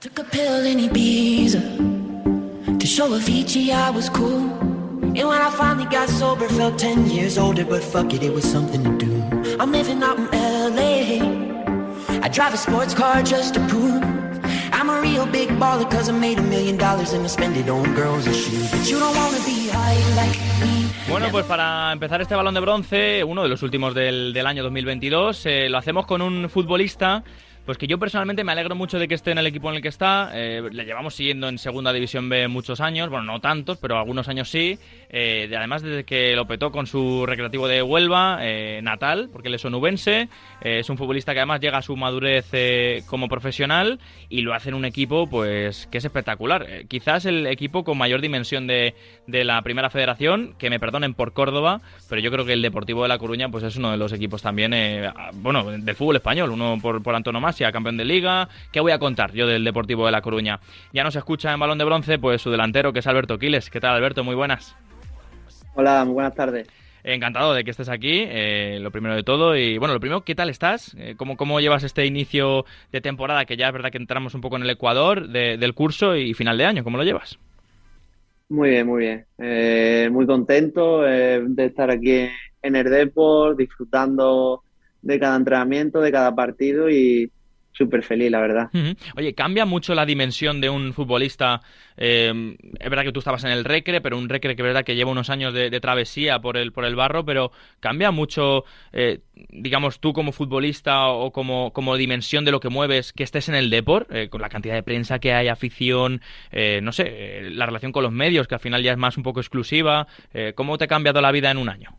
Took a pill in Ibiza to show Avicii I was cool. And when I finally got sober, felt 10 years older, but fuck it, it was something to do. I'm living out in LA. I drive a sports car just to prove I'm a real big baller, cause I made a million dollars and I spend it on girls and shoes. But you don't wanna be high like me. Bueno, pues para empezar este balón de bronce, uno de los últimos del, del año 2022, eh, lo hacemos con un futbolista pues que yo personalmente me alegro mucho de que esté en el equipo en el que está. Eh, le llevamos siguiendo en Segunda División B muchos años, bueno, no tantos, pero algunos años sí. Eh, además, desde que lo petó con su recreativo de Huelva, eh, natal, porque él es onubense. es un futbolista que además llega a su madurez como profesional y lo hace en un equipo pues que es espectacular. quizás el equipo con mayor dimensión de, de la Primera Federación, que me perdonen por Córdoba, pero yo creo que el Deportivo de La Coruña pues es uno de los equipos también, bueno, del fútbol español, uno por, por antonomasia campeón de liga. ¿Qué voy a contar yo del Deportivo de La Coruña? Ya nos escucha en balón de bronce, pues su delantero, que es Alberto Quiles. ¿Qué tal, Alberto? Muy buenas. Hola, muy buenas tardes. Encantado de que estés aquí, eh, lo primero de todo. Y bueno, lo primero, ¿qué tal estás? Eh, ¿cómo, ¿Cómo llevas este inicio de temporada? Que ya es verdad que entramos un poco en el Ecuador del curso y final de año. ¿Cómo lo llevas? Muy bien, muy bien. Eh, muy contento de estar aquí en el Deport, disfrutando de cada entrenamiento, de cada partido y, súper feliz, la verdad. Oye, ¿cambia mucho la dimensión de un futbolista? Eh, es verdad que tú estabas en el Recre, pero un Recre que es verdad que lleva unos años de, travesía por el, por el barro, pero ¿cambia mucho, eh, digamos, tú como futbolista o como, como dimensión de lo que mueves, que estés en el Deport, eh, con la cantidad de prensa que hay, afición, no sé, la relación con los medios, que al final ya es más un poco exclusiva? ¿Cómo te ha cambiado la vida en un año?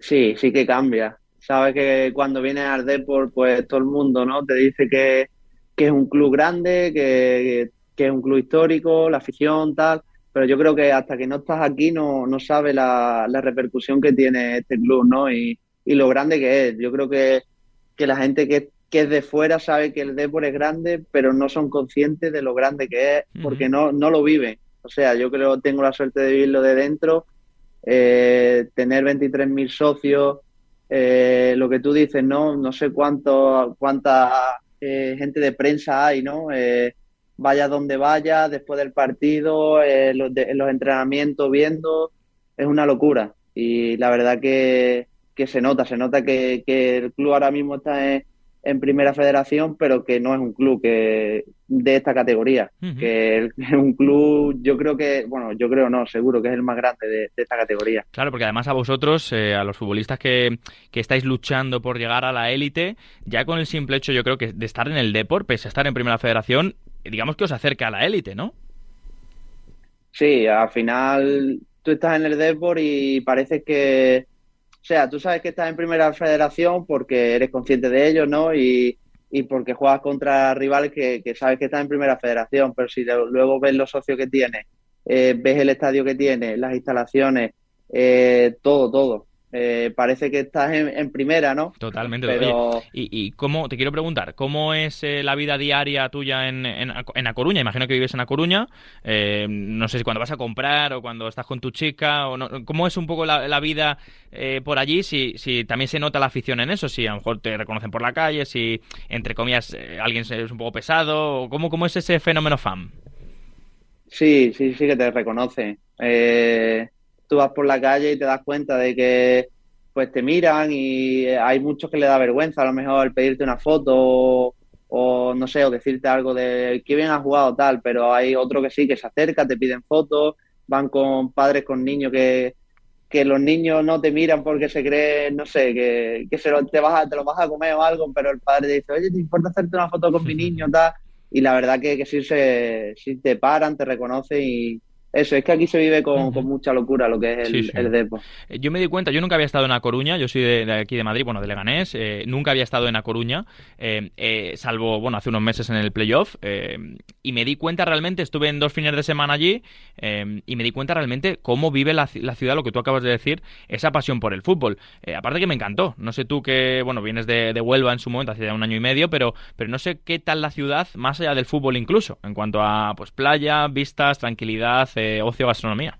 Sí, sí que cambia sabes que cuando vienes al Deport, pues todo el mundo ¿no? te dice que, es un club grande, que, es un club histórico, la afición, tal, pero yo creo que hasta que no estás aquí no, no sabes la, repercusión que tiene este club, ¿no? Y, lo grande que es. Yo creo que, la gente que, es de fuera sabe que el Deport es grande, pero no son conscientes de lo grande que es, porque no, no lo viven. O sea, yo creo que tengo la suerte de vivirlo de dentro, eh, tener 23.000 socios, eh, lo que tú dices, ¿no? No sé cuánto, cuánta eh, gente de prensa hay, ¿no? Eh, vaya donde vaya, después del partido, los, los, entrenamientos, viendo, es una locura. Y la verdad que, que se nota, se nota que, que el club ahora mismo está en primera federación, pero que no es un club que de esta categoría, que es un club, yo creo que, bueno, yo creo no, seguro que es el más grande de, esta categoría. Claro, porque además a vosotros, eh, a los futbolistas que, que, estáis luchando por llegar a la élite, ya con el simple hecho, yo creo que de estar en el Deport, pese a estar en primera federación, digamos que os acerca a la élite, ¿no? Sí, al final tú estás en el Deport y parece que o sea, tú sabes que estás en primera federación porque eres consciente de ello, ¿no? Y, porque juegas contra rivales que, sabes que estás en primera federación, pero si luego ves los socios que tiene, eh, ves el estadio que tiene, las instalaciones, eh, todo, todo. Eh, parece que estás en, primera, ¿no? Totalmente. ¿y, cómo, te quiero preguntar, cómo es eh, la vida diaria tuya en, en, A Coruña? Imagino que vives en A Coruña. Eh, no sé si cuando vas a comprar o cuando estás con tu chica. O no, ¿Cómo es un poco la, vida por allí? Si, si también se nota la afición en eso, si a lo mejor te reconocen por la calle, si entre comillas alguien es un poco pesado. ¿Cómo, cómo es ese fenómeno fan? Sí, sí, sí que te reconoce. Eh, tú vas por la calle y te das cuenta de que pues te miran y hay muchos que le da vergüenza a lo mejor pedirte una foto o, no sé, o decirte algo de que bien has jugado tal, pero hay otro que sí, que se acerca, te piden fotos, van con padres, con niños que, que los niños no te miran porque se creen, no sé, que, que se lo, te, vas a, te lo vas a comer o algo, pero el padre te dice, oye, ¿te importa hacerte una foto con mi niño? tal Y la verdad que, que sí, se, sí te paran, te reconocen y, eso, es que aquí se vive con, mucha locura lo que es el, Depo. Eh, yo me di cuenta, yo nunca había estado en A Coruña, yo soy de, aquí de Madrid, bueno, de Leganés, eh, nunca había estado en A Coruña, eh, salvo, bueno, hace unos meses en el playoff, y me di cuenta realmente, estuve en dos fines de semana allí, y me di cuenta realmente cómo vive la, ciudad, lo que tú acabas de decir, esa pasión por el fútbol. aparte que me encantó, no sé tú que, bueno, vienes de, de, Huelva en su momento, hace ya un año y medio, pero, pero no sé qué tal la ciudad, más allá del fútbol incluso, en cuanto a, pues, playa, vistas, tranquilidad, ocio, gastronomía.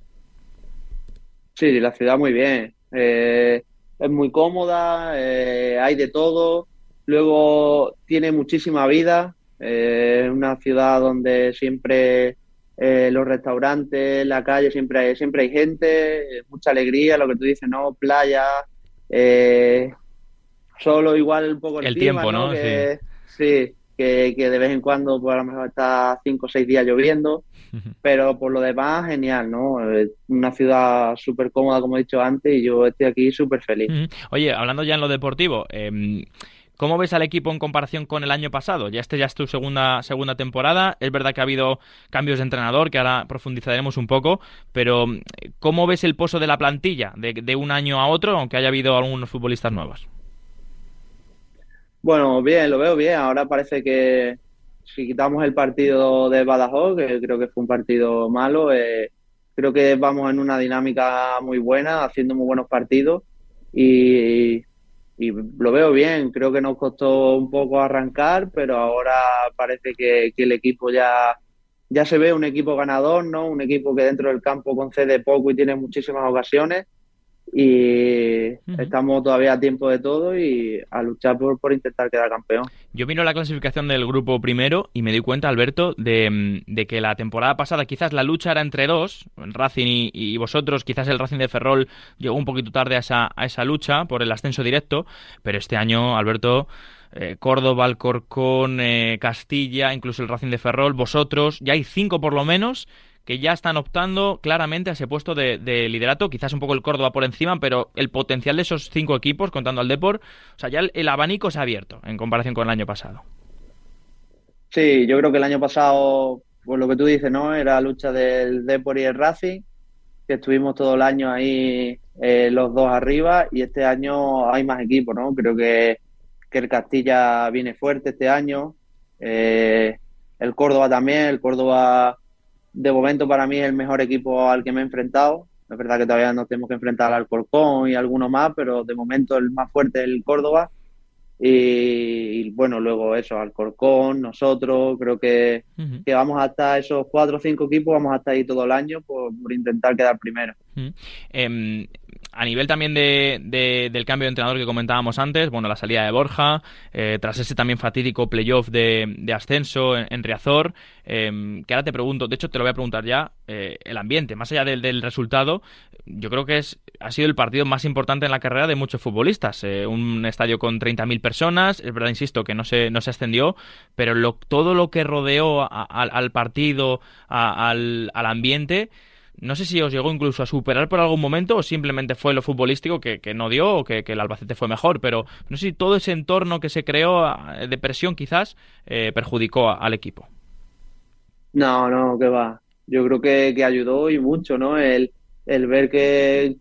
Sí, la ciudad muy bien. Eh, es muy cómoda, eh, hay de todo. Luego tiene muchísima vida. Es una ciudad donde siempre eh, los restaurantes, la calle, siempre hay, siempre hay gente, mucha alegría, lo que tú dices, ¿no? Playa, eh, solo igual un poco el, tiempo, ¿no? sí, que, de vez en cuando pues a lo mejor está cinco o seis días lloviendo, pero por lo demás genial, ¿no? Una ciudad súper cómoda, como he dicho antes, y yo estoy aquí súper feliz. Oye, hablando ya en lo deportivo, eh, ¿Cómo ves al equipo en comparación con el año pasado? Ya este ya es tu segunda, segunda temporada. Es verdad que ha habido cambios de entrenador, que ahora profundizaremos un poco, pero ¿cómo ves el pozo de la plantilla de, de un año a otro, aunque haya habido algunos futbolistas nuevos? Bueno, bien, lo veo bien. Ahora parece que si quitamos el partido de Badajoz, que creo que fue un partido malo, eh, creo que vamos en una dinámica muy buena, haciendo muy buenos partidos y y lo veo bien. Creo que nos costó un poco arrancar, pero ahora parece que, el equipo ya, ya se ve un equipo ganador, ¿no? Un equipo que dentro del campo concede poco y tiene muchísimas ocasiones y estamos todavía a tiempo de todo y a luchar por, por, intentar quedar campeón. Yo vino la clasificación del grupo primero y me di cuenta, Alberto, de, de, que la temporada pasada quizás la lucha era entre dos, Racing y, vosotros, quizás el Racing de Ferrol llegó un poquito tarde a esa, a esa lucha por el ascenso directo, pero este año, Alberto, eh, Córdoba, Alcorcón, eh, Castilla, incluso el Racing de Ferrol, vosotros, ya hay cinco por lo menos que ya están optando claramente a ese puesto de, liderato, quizás un poco el Córdoba por encima, pero el potencial de esos cinco equipos, contando al Depor, o sea, ya el, abanico se ha abierto en comparación con el año pasado. Sí, yo creo que el año pasado, por lo que tú dices, ¿no? Era lucha del Depor y el Racing, que estuvimos todo el año ahí eh, los dos arriba, y este año hay más equipos, ¿no? Creo que, que el Castilla viene fuerte este año, eh, el Córdoba también, el Córdoba de momento para mí es el mejor equipo al que me he enfrentado. Es verdad que todavía nos tenemos que enfrentar al Corcón y alguno más, pero de momento el más fuerte es el Córdoba. Y, bueno, luego eso, Alcorcón, nosotros, creo que, que vamos hasta esos cuatro o cinco equipos, vamos hasta ahí todo el año por, intentar quedar primero. Em, a nivel también de, del cambio de entrenador que comentábamos antes, bueno, la salida de Borja, eh, tras ese también fatídico playoff de, ascenso en, Riazor, em, que ahora te pregunto, de hecho te lo voy a preguntar ya, eh, el ambiente, más allá del, del, resultado, yo creo que es ha sido el partido más importante en la carrera de muchos futbolistas. Eh, un estadio con 30.000 personas, es verdad, insisto, que no se, no se ascendió, pero todo lo que rodeó al partido, al, ambiente, no sé si os llegó incluso a superar por algún momento o simplemente fue lo futbolístico que, no dio o que, el Albacete fue mejor, pero no sé si todo ese entorno que se creó de presión quizás eh, perjudicó al equipo. No, no, que va. Yo creo que, que ayudó y mucho, ¿no? El, el ver que,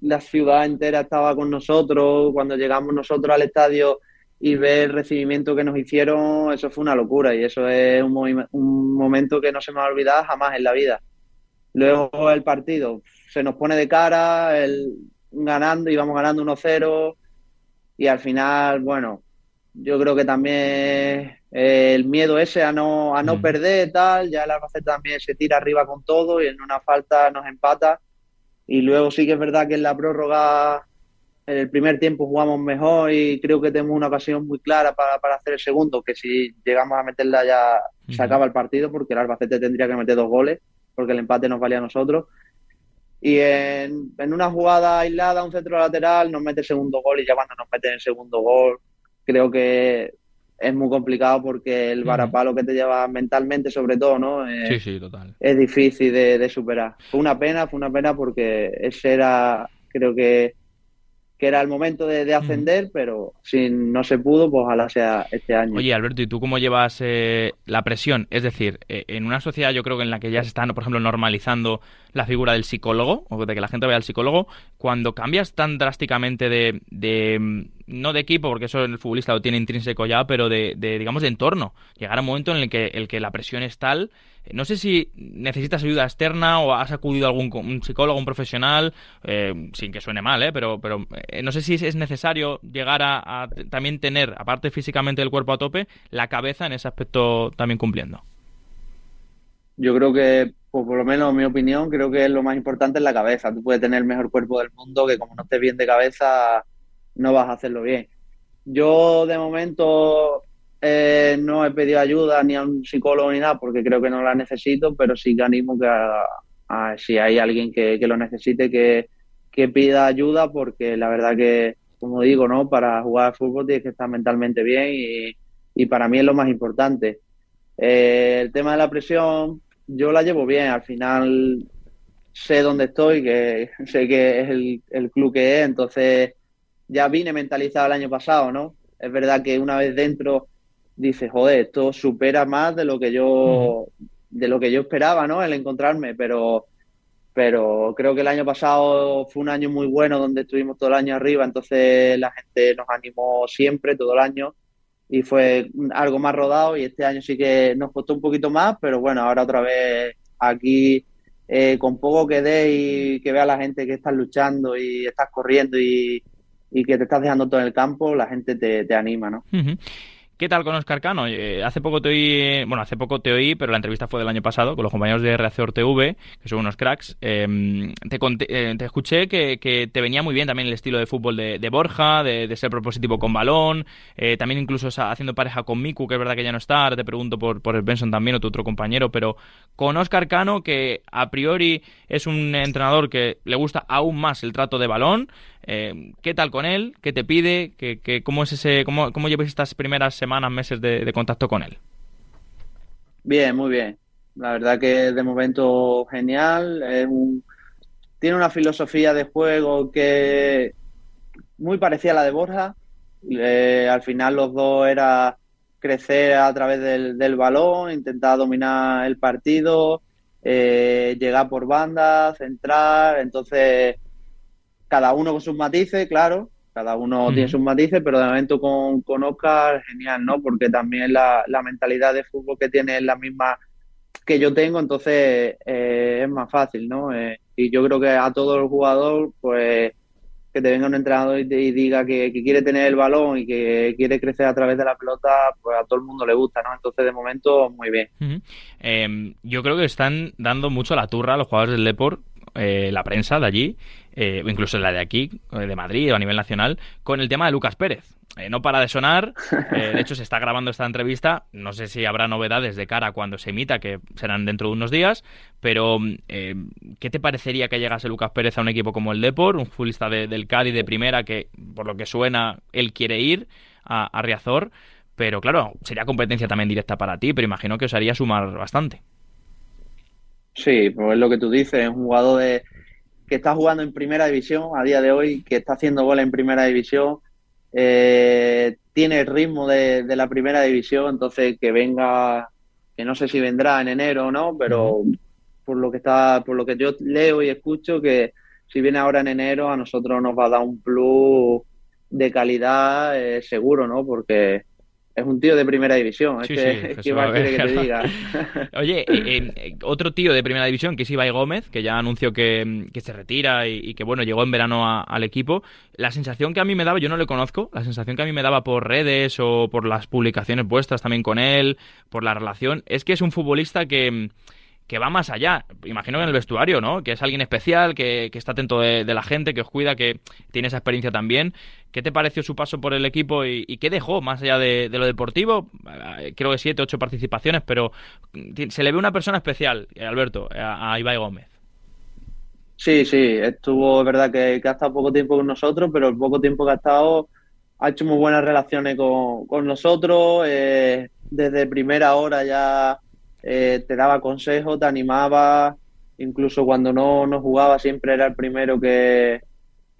la ciudad entera estaba con nosotros, cuando llegamos nosotros al estadio y ver el recibimiento que nos hicieron, eso fue una locura y eso es un, un momento que no se me va a olvidar jamás en la vida. Luego el partido se nos pone de cara, el, ganando, íbamos ganando 1-0 y al final, bueno, yo creo que también el miedo ese a no, a no mm. perder, tal, ya el Albacete también se tira arriba con todo y en una falta nos empata. Y luego sí que es verdad que en la prórroga, en el primer tiempo jugamos mejor y creo que tenemos una ocasión muy clara para, para hacer el segundo, que si llegamos a meterla ya se acaba el partido porque el Albacete tendría que meter dos goles, porque el empate nos valía a nosotros. Y en, en una jugada aislada, un centro lateral, nos mete el segundo gol y ya cuando nos meten el segundo gol, creo que es muy complicado porque el varapalo que te lleva mentalmente, sobre todo, ¿no? sí, sí, total. Es difícil de, superar. Fue una pena, fue una pena porque ese era, creo que, que era el momento de, ascender, pero si no se pudo, pues ojalá sea este año. Oye, Alberto, ¿y tú cómo llevas eh, la presión? Es decir, eh, en una sociedad yo creo que en la que ya se están, por ejemplo, normalizando la figura del psicólogo, o de que la gente vaya al psicólogo, cuando cambias tan drásticamente de no de equipo, porque eso el futbolista lo tiene intrínseco ya, pero de, digamos, de entorno. Llegar a un momento en el que, el que la presión es tal. No sé si necesitas ayuda externa o has acudido a algún psicólogo, un profesional, eh, sin que suene mal, ¿eh? pero, pero eh, no sé si es necesario llegar a, también tener, aparte físicamente del cuerpo a tope, la cabeza en ese aspecto también cumpliendo. Yo creo que, por lo menos en mi opinión, creo que lo más importante es la cabeza. Tú puedes tener el mejor cuerpo del mundo, que como no estés bien de cabeza, no vas a hacerlo bien. Yo de momento eh, no he pedido ayuda ni a un psicólogo ni nada porque creo que no la necesito, pero sí que animo que si hay alguien que, lo necesite que, pida ayuda porque la verdad que, como digo, ¿no? Para jugar al fútbol tienes que estar mentalmente bien y, y para mí es lo más importante. Eh, el tema de la presión, yo la llevo bien, al final sé dónde estoy, que sé que es el, el club que es, entonces ya vine mentalizado el año pasado, ¿no? Es verdad que una vez dentro dices, joder, esto supera más de lo que yo, de lo que yo esperaba, ¿no? El encontrarme, pero, pero creo que el año pasado fue un año muy bueno donde estuvimos todo el año arriba, entonces la gente nos animó siempre, todo el año, y fue algo más rodado y este año sí que nos costó un poquito más, pero bueno, ahora otra vez aquí eh, con poco que dé y que vea la gente que estás luchando y estás corriendo y, y que te estás dejando todo en el campo, la gente te, te anima, ¿no? ¿Qué tal con Oscar Cano? Eh, hace poco te oí, bueno, hace poco te oí, pero la entrevista fue del año pasado con los compañeros de Reactor TV, que son unos cracks. Em, te, eh, te, escuché que, que, te venía muy bien también el estilo de fútbol de, de Borja, de, ser propositivo con balón, eh, también incluso haciendo pareja con Miku, que es verdad que ya no está, te pregunto por, por el Benson también o tu otro compañero, pero con Oscar Cano, que a priori es un entrenador que le gusta aún más el trato de balón, eh, ¿Qué tal con él? ¿Qué te pide? ¿Qué, cómo, es ese, cómo, cómo llevas estas primeras semanas, meses de, contacto con él? Bien, muy bien. La verdad que de momento genial. tiene una filosofía de juego que muy parecida a la de Borja. Eh, al final los dos era crecer a través del, balón, intentar dominar el partido, eh, llegar por bandas, centrar. Entonces cada uno con sus matices, claro, cada uno tiene sus matices, pero de momento con, con Oscar, genial, ¿no? Porque también la, mentalidad de fútbol que tiene es la misma que yo tengo, entonces eh, es más fácil, ¿no? Eh, y yo creo que a todo el jugador, pues que te venga un entrenador y, diga que, quiere tener el balón y que quiere crecer a través de la pelota, pues a todo el mundo le gusta, ¿no? Entonces, de momento, muy bien. Em, yo creo que están dando mucho la turra a los jugadores del Deport eh, la prensa de allí, eh, incluso la de aquí, eh, de Madrid o a nivel nacional, con el tema de Lucas Pérez. no para de sonar, de hecho se está grabando esta entrevista, no sé si habrá novedades de cara cuando se emita, que serán dentro de unos días, pero ¿qué te parecería que llegase Lucas Pérez a un equipo como el Depor, un futbolista del Cádiz de primera que, por lo que suena, él quiere ir a, a Riazor? Pero claro, sería competencia también directa para ti, pero imagino que os haría sumar bastante. Sí, pues es lo que tú dices, es un jugador de, que está jugando en primera división a día de hoy, que está haciendo goles en primera división, eh, tiene el ritmo de, la primera división, entonces que venga, que no sé si vendrá en enero o no, pero por lo que está, por lo que yo leo y escucho, que si viene ahora en enero a nosotros nos va a dar un plus de calidad eh, seguro, ¿no? Porque es un tío de primera división. Es que, ¿qué más quiere que te diga? Oye, eh, eh, otro tío de primera división, que es Ibai Gómez, que ya anunció que, se retira y, que, bueno, llegó en verano al equipo. La sensación que a mí me daba, yo no le conozco, la sensación que a mí me daba por redes o por las publicaciones vuestras también con él, por la relación, es que es un futbolista que que va más allá. Imagino que en el vestuario, ¿no? Que es alguien especial, que, está atento de, la gente, que os cuida, que tiene esa experiencia también. ¿Qué te pareció su paso por el equipo y, qué dejó más allá de, lo deportivo? Eh, creo que siete, ocho participaciones, pero se le ve una persona especial, eh, Alberto, a, Ibai Gómez. Sí, sí, estuvo, es verdad que, ha estado poco tiempo con nosotros, pero el poco tiempo que ha estado ha hecho muy buenas relaciones con, nosotros. Eh, desde primera hora ya eh, te daba consejos, te animaba, incluso cuando no, no jugaba siempre era el primero que,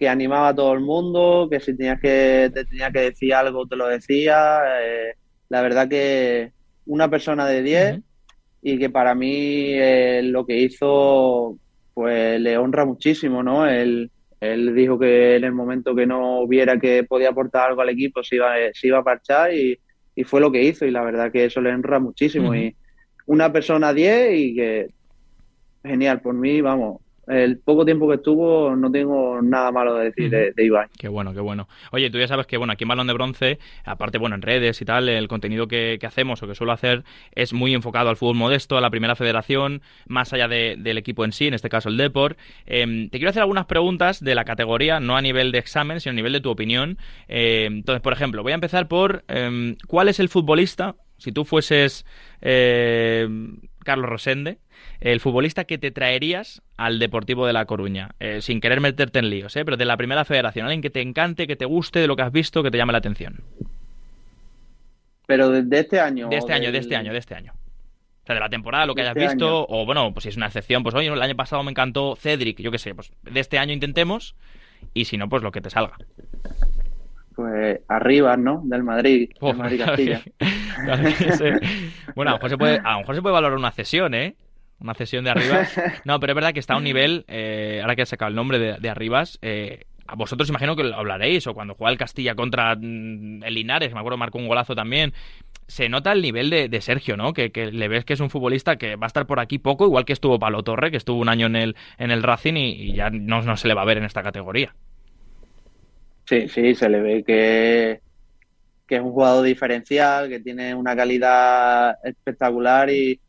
animaba a todo el mundo, que si tenías que, te tenía que decir algo te lo decía. Eh, la verdad que una persona de 10 y que para mí eh, lo que hizo pues le honra muchísimo, ¿no? Él, él dijo que en el momento que no viera que podía aportar algo al equipo se iba, se iba a parchar y, fue lo que hizo y la verdad que eso le honra muchísimo y una persona 10 y que genial por mí, vamos, el poco tiempo que estuvo no tengo nada malo de decir de, de, Ibai. Qué bueno, qué bueno. Oye, tú ya sabes que bueno, aquí en Balón de Bronce, aparte bueno, en redes y tal, el contenido que, hacemos o que suelo hacer es muy enfocado al fútbol modesto, a la primera federación, más allá del equipo en sí, en este caso el Deport. Em, te quiero hacer algunas preguntas de la categoría, no a nivel de examen, sino a nivel de tu opinión. Em, entonces, por ejemplo, voy a empezar por em, ¿cuál es el futbolista, si tú fueses Carlos Rosende, el futbolista que te traerías al Deportivo de La Coruña, eh, sin querer meterte en líos, ¿eh? pero de la primera federación, alguien que te encante, que te guste, de lo que has visto, que te llame la atención. Pero de, este año. De este año, de este año, de este año. O sea, de la temporada, lo que hayas este visto, o bueno, pues si es una excepción, pues oye, el año pasado me encantó Cedric, yo qué sé, pues de este año intentemos, y si no, pues lo que te salga. Pues arriba, ¿no? Del Madrid, del Madrid Castilla. bueno, a lo, mejor se puede, a lo mejor se puede valorar una cesión, ¿eh? una cesión de arriba. No, pero es verdad que está a un nivel, eh, ahora que has sacado el nombre de, de Arribas, eh, a vosotros imagino que lo hablaréis, o cuando juega el Castilla contra mm, el Linares, me acuerdo marcó un golazo también. Se nota el nivel de, Sergio, ¿no? Que, le ves que es un futbolista que va a estar por aquí poco, igual que estuvo Palo Torre, que estuvo un año en el, en el Racing y, ya no, no, se le va a ver en esta categoría. Sí, sí, se le ve que, que es un jugador diferencial, que tiene una calidad espectacular y,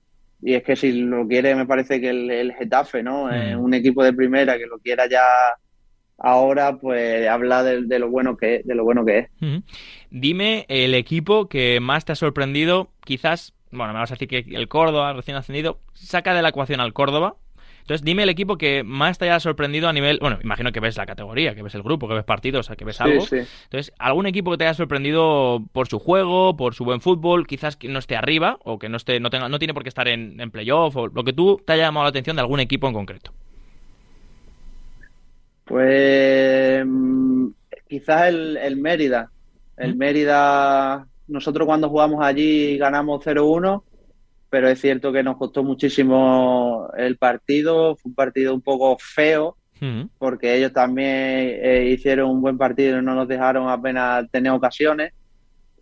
y es que si lo quiere, me parece que el, Getafe, ¿no? Mm. un equipo de primera que lo quiera ya ahora, pues habla de, lo bueno que es, de lo bueno que es. Dime el equipo que más te ha sorprendido, quizás, bueno, me vas a decir que el Córdoba, recién ascendido, saca de la ecuación al Córdoba, entonces, dime el equipo que más te haya sorprendido a nivel. Bueno, imagino que ves la categoría, que ves el grupo, que ves partidos, o sea, que ves algo. Entonces, ¿algún equipo que te haya sorprendido por su juego, por su buen fútbol, quizás que no esté arriba, o que no esté, no tenga, no tiene por qué estar en, en playoff, o lo que tú te haya llamado la atención de algún equipo en concreto? Pues quizás el, Mérida. El ¿Mm? Mérida, nosotros cuando jugamos allí ganamos 0-1 pero es cierto que nos costó muchísimo el partido, fue un partido un poco feo, porque ellos también eh, hicieron un buen partido y no nos dejaron apenas tener ocasiones.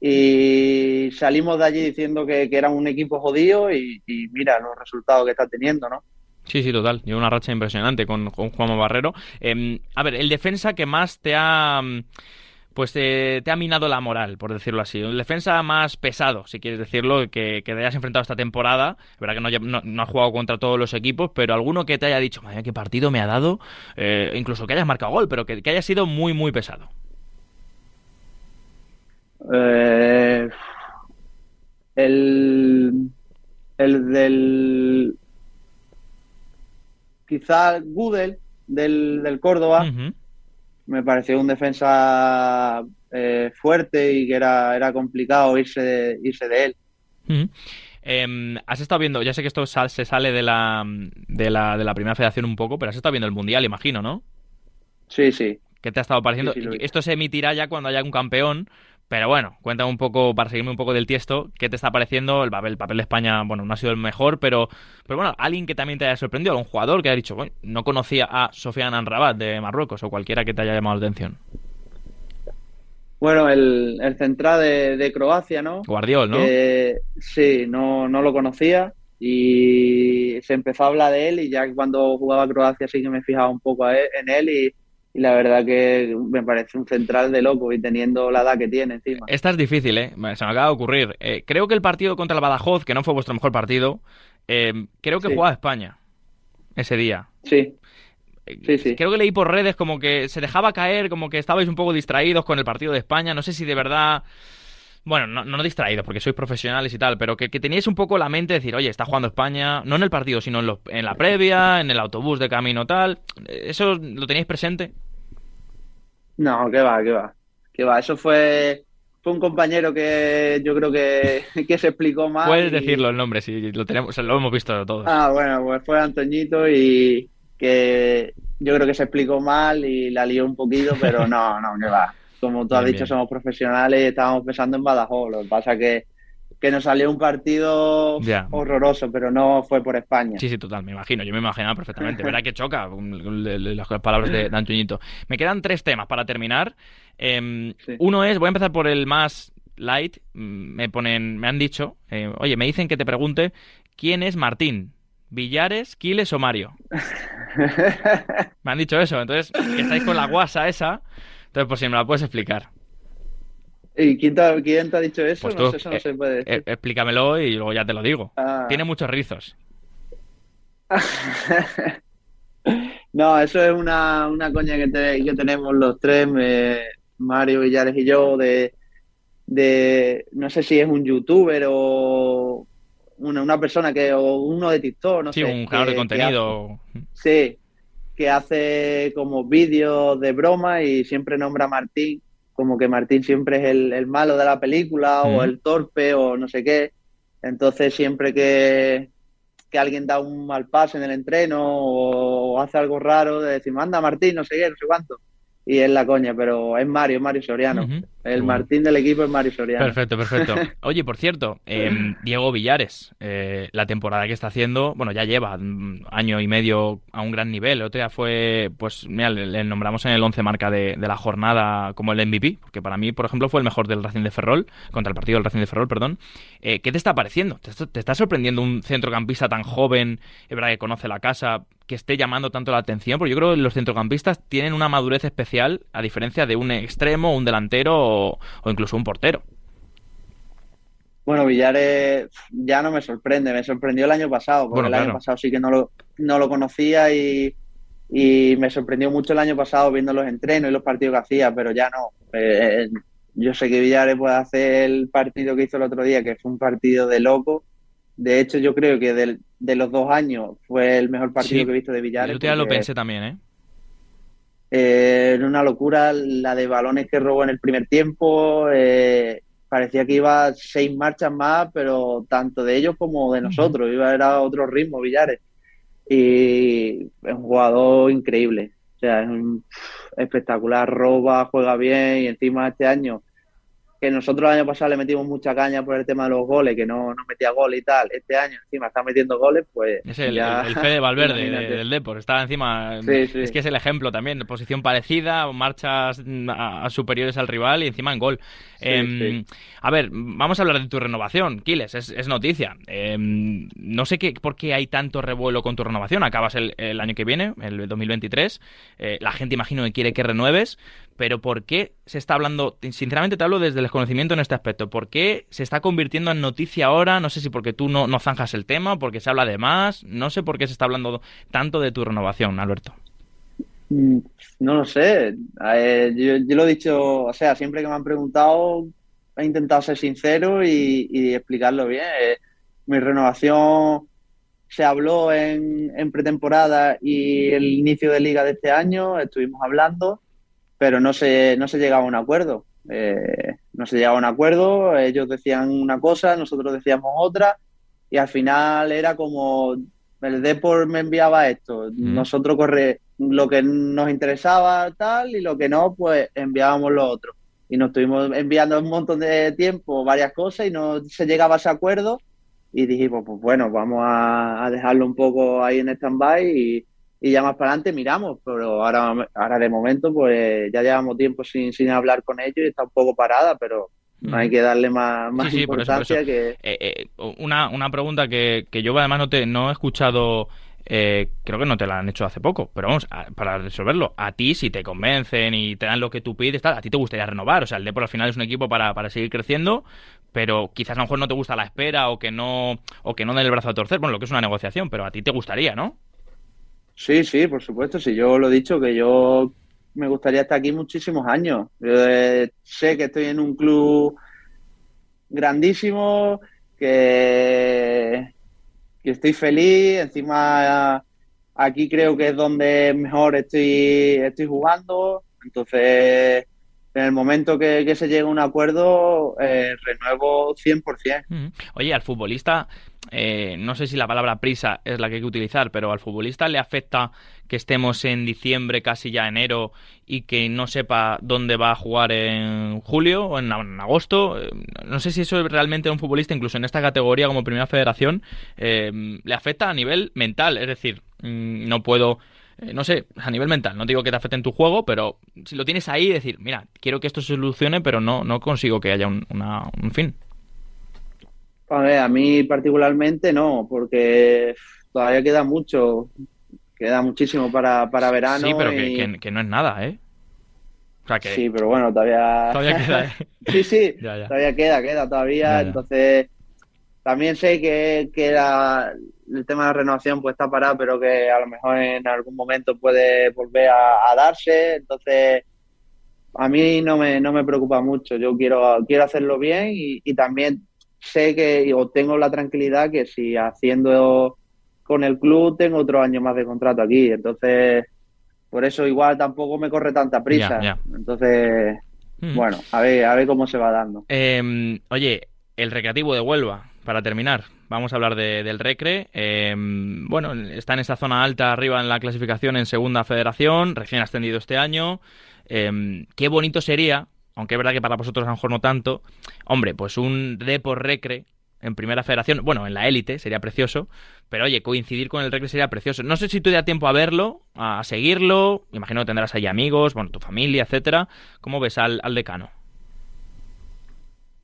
Y salimos de allí diciendo que, que eran un equipo jodido y, mira los resultados que está teniendo, ¿no? Sí, sí, total. Lleva una racha impresionante con, con Juan Barrero. Em, a ver, el defensa que más te ha pues te, ha minado la moral, por decirlo así. Un defensa más pesado, si quieres decirlo, que, te hayas enfrentado esta temporada. Es verdad que no, no, has jugado contra todos los equipos, pero alguno que te haya dicho, madre qué partido me ha dado, eh, incluso que hayas marcado gol, pero que, haya sido muy, muy pesado. Eh, el, el del. Quizá Gudel del, del Córdoba me pareció un defensa eh, fuerte y que era, era complicado irse de, irse de él. Em, has estado viendo, ya sé que esto se sale de la, de, la, de la primera federación un poco, pero has estado viendo el Mundial, imagino, ¿no? Sí, sí. ¿Qué te ha estado pareciendo? esto se emitirá ya cuando haya un campeón, pero bueno, cuéntame un poco, para seguirme un poco del tiesto, ¿qué te está pareciendo? El papel, el papel de España, bueno, no ha sido el mejor, pero, pero bueno, alguien que también te haya sorprendido, algún jugador que haya dicho, bueno, no conocía a Sofian Anrabat de Marruecos o cualquiera que te haya llamado la atención. Bueno, el, central de, Croacia, ¿no? Guardiol, ¿no? sí, no, no lo conocía y se empezó a hablar de él y ya cuando jugaba Croacia sí que me fijaba un poco en él y y la verdad que me parece un central de loco y teniendo la edad que tiene encima. Esta es difícil, ¿eh? Se me acaba de ocurrir. Eh, creo que el partido contra el Badajoz, que no fue vuestro mejor partido, eh, creo que jugaba España ese día. Sí. Eh, sí, sí. Creo que leí por redes como que se dejaba caer, como que estabais un poco distraídos con el partido de España. No sé si de verdad bueno, no, no distraídos porque sois profesionales y tal, pero que, que, teníais un poco la mente de decir, oye, está jugando España, no en el partido, sino en, en la previa, en el autobús de camino tal. ¿Eso lo teníais presente? No, que va, que va. Que va, eso fue, fue un compañero que yo creo que, que se explicó mal. Puedes decirlo el nombre, si lo tenemos, lo hemos visto todos. Ah, bueno, pues fue Antoñito y que yo creo que se explicó mal y la lió un poquito, pero no, no, que va. Como tú has dicho, somos profesionales y estábamos pensando en Badajoz. Lo que pasa que que nos salió un partido horroroso, pero no fue por España. Sí, sí, total, me imagino, yo me imaginaba perfectamente. Verá que choca las palabras de, Antoñito. Me quedan tres temas para terminar. Em, uno es, voy a empezar por el más light. Me ponen, me han dicho, eh, oye, me dicen que te pregunte quién es Martín. Villares, Quiles o Mario. me han dicho eso, entonces que estáis con la guasa esa, entonces por si me la puedes explicar. ¿Y quién te, ha dicho eso? Pues no sé, eso no se puede decir. explícamelo y luego ya te lo digo. Ah. Tiene muchos rizos. no, eso es una, una coña que, tenemos los tres, Mario, Villares y yo, de, de, no sé si es un youtuber o una, una persona que, o uno de TikTok, no sé. Sí, un creador de contenido. sí, que hace como vídeos de broma y siempre nombra a Martín como que Martín siempre es el, malo de la película o el torpe o no sé qué. Entonces siempre que, que, alguien da un mal pase en el entreno o hace algo raro, de decir, manda Martín, no sé qué, no sé cuánto y es la coña, pero es Mario, Mario Soriano. El Martín del equipo es Mario Soriano. Perfecto, perfecto. Oye, por cierto, em, Diego Villares, eh, la temporada que está haciendo, bueno, ya lleva año y medio a un gran nivel. El otro día fue, pues, mira, le, nombramos en el 11 marca de, la jornada como el MVP, porque para mí, por ejemplo, fue el mejor del Racing de Ferrol, contra el partido del Racing de Ferrol, perdón. Eh, ¿Qué te está pareciendo? ¿Te, está sorprendiendo un centrocampista tan joven, es verdad que conoce la casa, que esté llamando tanto la atención, porque yo creo que los centrocampistas tienen una madurez especial a diferencia de un extremo, un delantero o, incluso un portero. Bueno, Villares ya no me sorprende, me sorprendió el año pasado, porque el año pasado sí que no lo, no lo conocía y, me sorprendió mucho el año pasado viendo los entrenos y los partidos que hacía, pero ya no. Eh, yo sé que Villares puede hacer el partido que hizo el otro día, que fue un partido de loco, de hecho, yo creo que de los dos años fue el mejor partido que he visto de Villares. Yo lo pensé también, ¿eh? ¿eh? Era una locura la de balones que robó en el primer tiempo. Eh, parecía que iba seis marchas más, pero tanto de ellos como de nosotros. Iba Era otro ritmo, Villares. Y es un jugador increíble. O sea, es un espectacular, roba, juega bien y encima este año que nosotros el año pasado le metimos mucha caña por el tema de los goles, que no, no metía gol y tal. Este año encima está metiendo goles, pues. Es el, el, Fede Valverde del Depor, está encima. Es que es el ejemplo también, posición parecida, marchas superiores al rival y encima en gol. Em, a ver, vamos a hablar de tu renovación, Kiles, es, noticia. Em, no sé qué, por qué hay tanto revuelo con tu renovación. Acabas el, el año que viene, el 2023. Eh, la gente imagino que quiere que renueves pero ¿por qué se está hablando, sinceramente te hablo desde el desconocimiento en este aspecto, ¿por qué se está convirtiendo en noticia ahora? No sé si porque tú no, no zanjas el tema, porque se habla de más, no sé por qué se está hablando tanto de tu renovación, Alberto. Mm, no lo sé, yo, lo he dicho, o sea, siempre que me han preguntado he intentado ser sincero y, explicarlo bien. Eh, mi renovación se habló en, en pretemporada y el inicio de liga de este año, estuvimos hablando pero no se, no se llegaba a un acuerdo. Eh, no se llegaba a un acuerdo, ellos decían una cosa, nosotros decíamos otra, y al final era como el Depor me enviaba esto, nosotros corre lo que nos interesaba tal, y lo que no, pues enviábamos lo otro. Y nos estuvimos enviando un montón de tiempo varias cosas y no se llegaba a ese acuerdo. Y dijimos, pues bueno, vamos a, a dejarlo un poco ahí en stand-by y, y ya más para adelante miramos, pero ahora, ahora de momento pues ya llevamos tiempo sin, sin hablar con ellos y está un poco parada, pero no hay que darle más, más importancia que... Eh, eh, una, una pregunta que, que yo además no, te, no he escuchado... Eh, creo que no te la han hecho hace poco, pero vamos, para resolverlo, a ti si te convencen y te dan lo que tú pides, tal, a ti te gustaría renovar, o sea, el Depor al final es un equipo para, para seguir creciendo, pero quizás a lo mejor no te gusta la espera o que no o que no den el brazo a torcer, bueno, lo que es una negociación, pero a ti te gustaría, ¿no? Sí, sí, por supuesto. Si yo lo he dicho, que yo me gustaría estar aquí muchísimos años. Eh, sé que estoy en un club grandísimo, que, que estoy feliz. Encima, aquí creo que es donde mejor estoy, estoy jugando. Entonces, en el momento que, se llegue a un acuerdo, eh, renuevo 100%. Oye, al futbolista, eh, no sé si la palabra prisa es la que hay que utilizar, pero al futbolista le afecta que estemos en diciembre, casi ya enero, y que no sepa dónde va a jugar en julio o en, agosto. Eh, no sé si eso es realmente a un futbolista, incluso en esta categoría como primera federación, le afecta a nivel mental. Es decir, mm, no puedo eh, no sé, a nivel mental, no digo que te afecte en tu juego, pero si lo tienes ahí, decir, mira, quiero que esto se solucione, pero no, no consigo que haya un, fin. A ver, a mí particularmente no, porque todavía queda mucho, queda muchísimo para, para verano. Sí, pero que, no es nada, ¿eh? O sea que... Sí, pero bueno, todavía... Todavía queda, ¿eh? sí, sí, todavía queda, queda todavía, entonces... También sé que, que el tema de la renovación pues está parado, pero que a lo mejor en algún momento puede volver a, darse. Entonces, a mí no me, no me preocupa mucho. Yo quiero, quiero hacerlo bien y, y también sé que o tengo la tranquilidad que si haciendo con el club tengo otro año más de contrato aquí. Entonces, por eso igual tampoco me corre tanta prisa. Entonces, bueno, a ver, a ver cómo se va dando. Em, oye, el recreativo de Huelva, para terminar, vamos a hablar del Recre. Em, bueno, está en esa zona alta arriba en la clasificación en Segunda Federación, recién ascendido este año. Em, qué bonito sería, aunque es verdad que para vosotros a lo mejor no tanto, hombre, pues un Depor Recre en Primera Federación, bueno, en la élite sería precioso, pero oye, coincidir con el Recre sería precioso. No sé si tú te da tiempo a verlo, a seguirlo, imagino que tendrás ahí amigos, bueno, tu familia, etcétera. ¿Cómo ves al decano?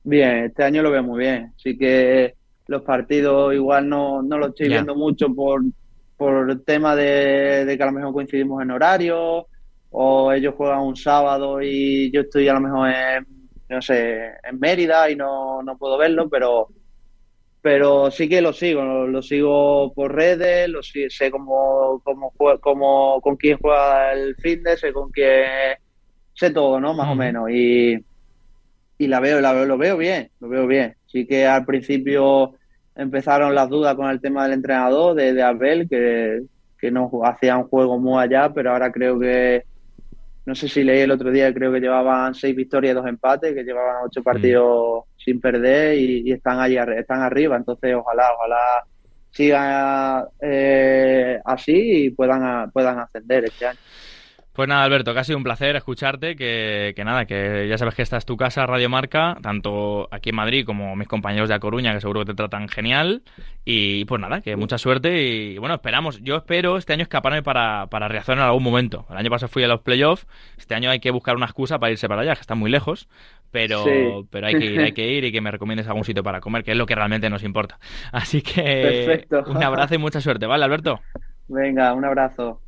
Bien, este año lo veo muy bien. Sí que los partidos igual no, no lo estoy viendo mucho por, por el tema de, que a lo mejor coincidimos en horario o ellos juegan un sábado y yo estoy a lo mejor en, no sé, en Mérida y no, no puedo verlo, pero pero sí que lo sigo, lo, sigo por redes, lo sé cómo, cómo, cómo, con quién juega el fitness, sé con quién, sé todo, ¿no? Más o menos. Y, y la veo, la veo, lo veo bien, lo veo bien. Sí que al principio empezaron las dudas con el tema del entrenador, de, de Abel, que, no hacía un juego muy allá, pero ahora creo que, no sé si leí el otro día, creo que llevaban seis victorias y dos empates, que llevaban ocho mm. partidos sin perder y, están allí, están arriba. Entonces, ojalá, ojalá sigan eh, así y puedan, puedan ascender este año. Pues nada, Alberto, que ha sido un placer escucharte, que, nada, que ya sabes que esta es tu casa, Radio Marca, tanto aquí en Madrid como mis compañeros de A Coruña, que seguro que te tratan genial. Y pues nada, que mucha suerte y bueno, esperamos, yo espero este año escaparme para, para Riazor en algún momento. El año pasado fui a los playoffs, este año hay que buscar una excusa para irse para allá, que está muy lejos, pero, pero hay que ir, hay que ir y que me recomiendes algún sitio para comer, que es lo que realmente nos importa. Así que un abrazo y mucha suerte, ¿vale, Alberto? Venga, un abrazo.